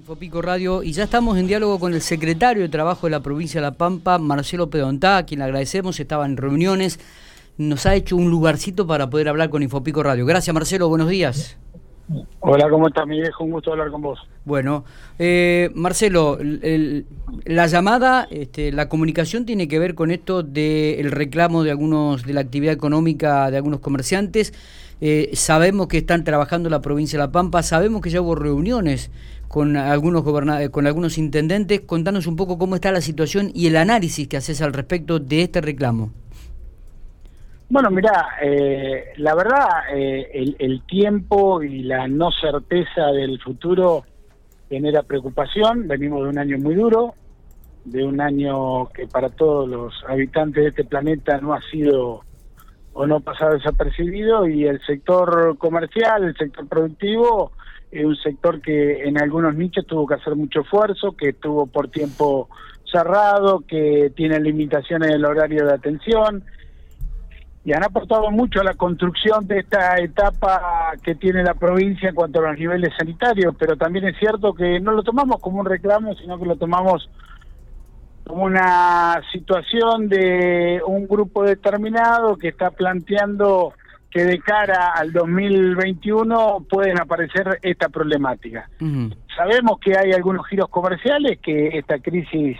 Infopico Radio y ya estamos en diálogo con el secretario de Trabajo de la provincia de La Pampa, Marcelo Pedontá, a quien le agradecemos, estaba en reuniones, nos ha hecho un lugarcito para poder hablar con Infopico Radio. Gracias Marcelo, buenos días. Hola, ¿cómo estás, mi viejo? Un gusto hablar con vos. Bueno, eh, Marcelo, la llamada, este, la comunicación tiene que ver con esto del reclamo de algunos, de la actividad económica de algunos comerciantes. Eh, sabemos que están trabajando en la provincia de La Pampa, sabemos que ya hubo reuniones con algunos con algunos intendentes. Contanos un poco cómo está la situación y el análisis que haces al respecto de este reclamo. Bueno, mira, eh, la verdad, eh, el, tiempo y la no certeza del futuro genera preocupación. Venimos de un año muy duro, de un año que para todos los habitantes de este planeta no ha sido o no pasado desapercibido y el sector comercial, el sector productivo, es un sector que en algunos nichos tuvo que hacer mucho esfuerzo, que estuvo por tiempo cerrado, que tiene limitaciones en el horario de atención y han aportado mucho a la construcción de esta etapa que tiene la provincia en cuanto a los niveles sanitarios, pero también es cierto que no lo tomamos como un reclamo, sino que lo tomamos como una situación de un grupo determinado que está planteando que de cara al 2021 pueden aparecer esta problemática. Sabemos que hay algunos giros comerciales que esta crisis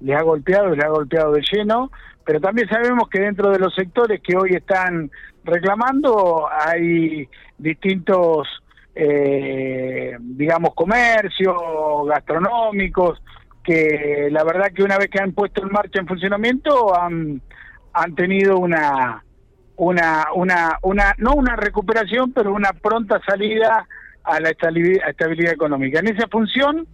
les ha golpeado, les ha golpeado de lleno, pero también sabemos que dentro de los sectores que hoy están reclamando hay distintos, eh, digamos, comercios gastronómicos, que la verdad que una vez que han puesto en marcha en funcionamiento han, han tenido una una, una, una, no una recuperación, pero una pronta salida a la estabilidad, económica. En esa función,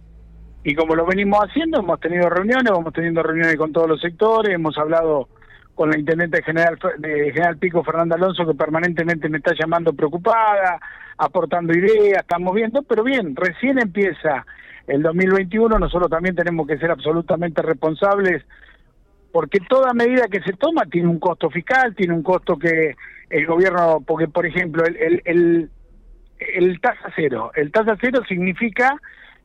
y como lo venimos haciendo, hemos tenido reuniones, vamos teniendo reuniones con todos los sectores, hemos hablado con la intendente general de General Pico, Fernanda Alonso, que permanentemente me está llamando preocupada, aportando ideas, estamos viendo, pero bien, recién empieza el 2021, nosotros también tenemos que ser absolutamente responsables porque toda medida que se toma tiene un costo fiscal, tiene un costo que el gobierno, porque por ejemplo, el, el, el, tasa cero, el tasa cero significa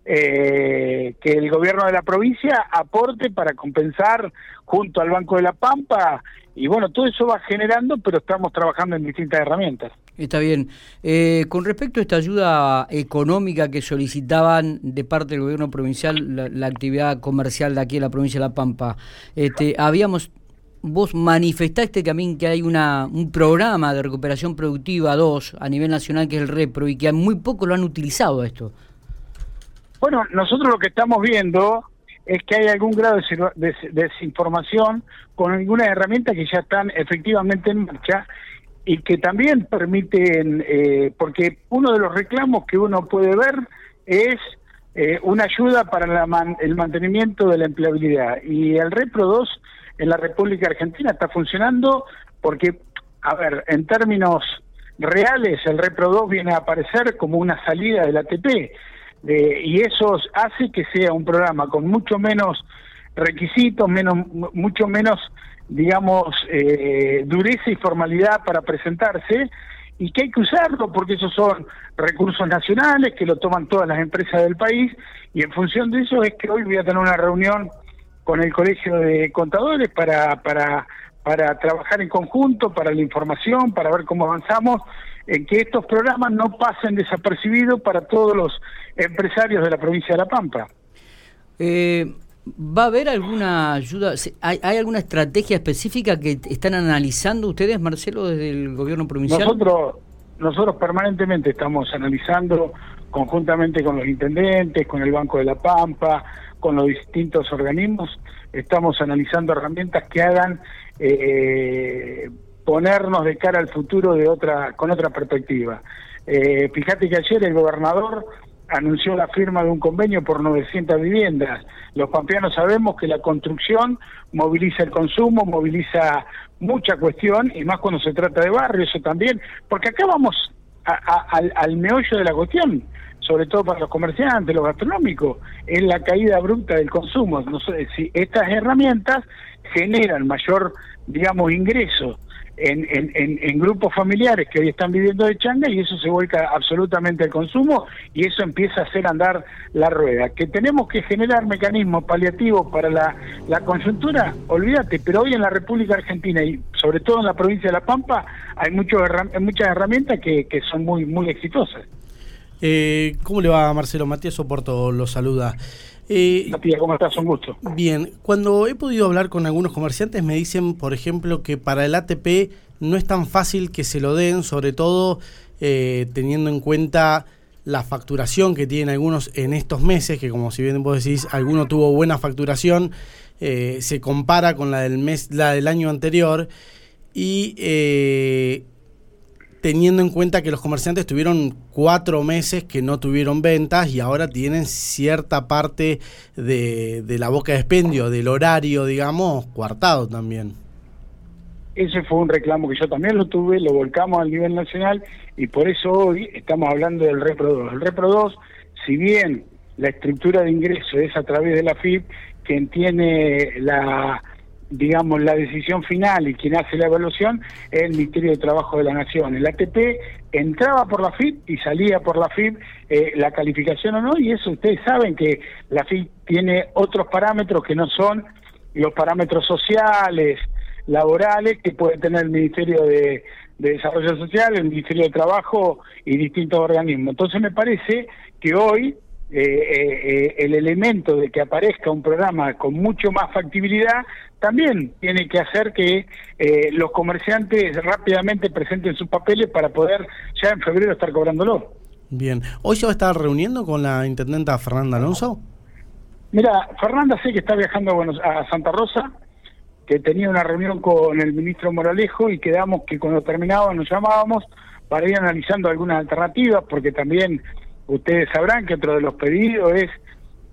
eh, que el gobierno de la provincia aporte para compensar junto al Banco de la Pampa y bueno, todo eso va generando, pero estamos trabajando en distintas herramientas. Está bien. Eh, con respecto a esta ayuda económica que solicitaban de parte del gobierno provincial, la, actividad comercial de aquí en la provincia de La Pampa, este, habíamos, vos manifestaste también que hay una, un programa de recuperación productiva 2 a nivel nacional que es el REPRO y que muy poco lo han utilizado esto. Bueno, nosotros lo que estamos viendo es que hay algún grado de desinformación con algunas herramientas que ya están efectivamente en marcha y que también permiten, eh, porque uno de los reclamos que uno puede ver es eh, una ayuda para el mantenimiento de la empleabilidad. Y el Repro 2 en la República Argentina está funcionando porque, a ver, en términos reales, el Repro 2 viene a aparecer como una salida del ATP. Y eso hace que sea un programa con mucho menos requisitos, menos, mucho menos digamos, eh, dureza y formalidad para presentarse y que hay que usarlo porque esos son recursos nacionales que lo toman todas las empresas del país y en función de eso es que hoy voy a tener una reunión con el Colegio de Contadores para, para, para trabajar en conjunto, para la información, para ver cómo avanzamos, en que estos programas no pasen desapercibidos para todos los empresarios de la provincia de La Pampa. Eh, ¿Va a haber alguna ayuda? ¿Hay, alguna estrategia específica que están analizando ustedes, Marcelo, desde el gobierno provincial? Nosotros, nosotros permanentemente estamos analizando, conjuntamente con los intendentes, con el Banco de la Pampa, con los distintos organismos, estamos analizando herramientas que hagan eh, ponernos de cara al futuro de otra, con otra perspectiva. Eh, fíjate que ayer el gobernador anunció la firma de un convenio por 900 viviendas. Los pampeanos sabemos que la construcción moviliza el consumo, moviliza mucha cuestión, y más cuando se trata de barrio, eso también, porque acá vamos al, meollo de la cuestión, sobre todo para los comerciantes, los gastronómicos, es la caída abrupta del consumo. No sé, si estas herramientas generan mayor, digamos, ingreso en, grupos familiares que hoy están viviendo de changa y eso se vuelca absolutamente al consumo y eso empieza a hacer andar la rueda. Que tenemos que generar mecanismos paliativos para la, la coyuntura, olvídate, pero hoy en la República Argentina y sobre todo en la provincia de La Pampa hay, mucho, muchas herramientas que, que son muy, muy exitosas. Eh, ¿Cómo le va Marcelo? Matías Soporto lo saluda. Eh, Matías, ¿cómo estás? Un gusto. Bien, cuando he podido hablar con algunos comerciantes me dicen, por ejemplo, que para el ATP no es tan fácil que se lo den, sobre todo eh, teniendo en cuenta la facturación que tienen algunos en estos meses, que como si bien vos decís, alguno tuvo buena facturación, eh, se compara con la del mes, la del año anterior y teniendo en cuenta que los comerciantes tuvieron cuatro meses que no tuvieron ventas y ahora tienen cierta parte de, la boca de expendio, del horario, digamos, cuartado también. Ese fue un reclamo que yo también lo tuve, lo volcamos al nivel nacional y por eso hoy estamos hablando del Repro 2. El Repro 2, si bien la estructura de ingreso es a través de la FIP, quien tiene la digamos, la decisión final y quien hace la evaluación es el Ministerio de Trabajo de la Nación. El ATP entraba por la FIP y salía por la FIP eh, la calificación o no, y eso ustedes saben que la FIP tiene otros parámetros que no son los parámetros sociales, laborales que puede tener el Ministerio de, Desarrollo Social, el Ministerio de Trabajo y distintos organismos. Entonces me parece que hoy eh, eh, el elemento de que aparezca un programa con mucho más factibilidad también tiene que hacer que eh, los comerciantes rápidamente presenten sus papeles para poder ya en febrero estar cobrándolo. Bien, ¿hoy se va a estar reuniendo con la intendenta Fernanda Alonso? Mira, Fernanda sé que está viajando a, Santa Rosa, que tenía una reunión con el ministro Moralejo y quedamos que cuando terminábamos nos llamábamos para ir analizando algunas alternativas, porque también ustedes sabrán que otro de los pedidos es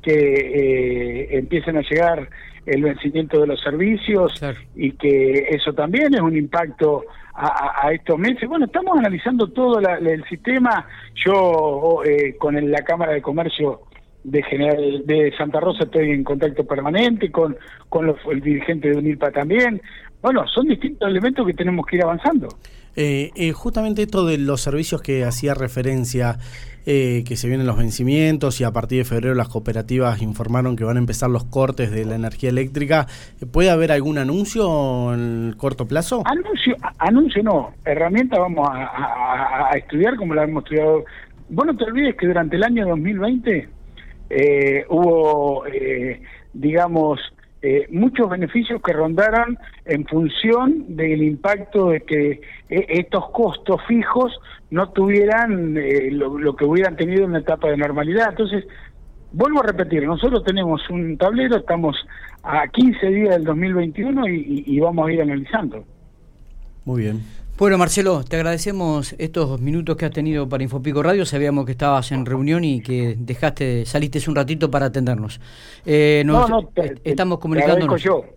que eh, empiecen a llegar el vencimiento de los servicios y que eso también es un impacto a, estos meses. Bueno, estamos analizando todo el sistema. Yo eh, con la Cámara de Comercio de General de Santa Rosa estoy en contacto permanente con con el dirigente de UNILPA también. Bueno, son distintos elementos que tenemos que ir avanzando. Eh, eh, justamente esto de los servicios que hacía referencia, eh, que se vienen los vencimientos y a partir de febrero las cooperativas informaron que van a empezar los cortes de la energía eléctrica, ¿puede haber algún anuncio en el corto plazo? Anuncio, anuncio no, herramienta vamos a, estudiar como la hemos estudiado. Vos no te olvides que durante el año 2020 hubo, digamos, eh, muchos beneficios que rondaran en función del impacto de que eh, estos costos fijos no tuvieran eh, lo, que hubieran tenido en una etapa de normalidad. Entonces, vuelvo a repetir, nosotros tenemos un tablero, estamos a 15 días del 2021 y, y vamos a ir analizando. Muy bien. Bueno, Marcelo, te agradecemos estos minutos que has tenido para Infopico Radio. Sabíamos que estabas en reunión y que dejaste, saliste un ratito para atendernos. Eh, no, no, estamos comunicándonos. Te agradezco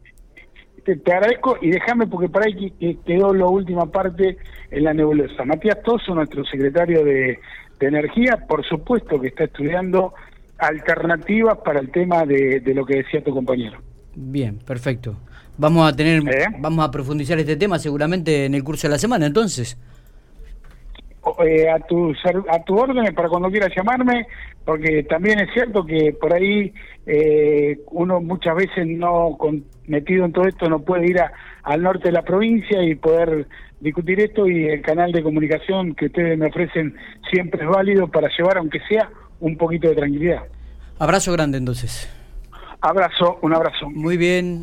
yo. Te, agradezco y déjame porque para ahí quedó la última parte en la nebulosa. Matías Toso, nuestro secretario de, Energía, por supuesto que está estudiando alternativas para el tema de lo que decía tu compañero. Bien, perfecto. Vamos a tener, ¿Eh? vamos a profundizar este tema seguramente en el curso de la semana, entonces. Eh, a tu a tu orden para cuando quieras llamarme, porque también es cierto que por ahí eh, uno muchas veces no con, metido en todo esto no puede ir al norte de la provincia y poder discutir esto y el canal de comunicación que ustedes me ofrecen siempre es válido para llevar aunque sea un poquito de tranquilidad. Abrazo grande entonces. Abrazo, un abrazo. Muy bien.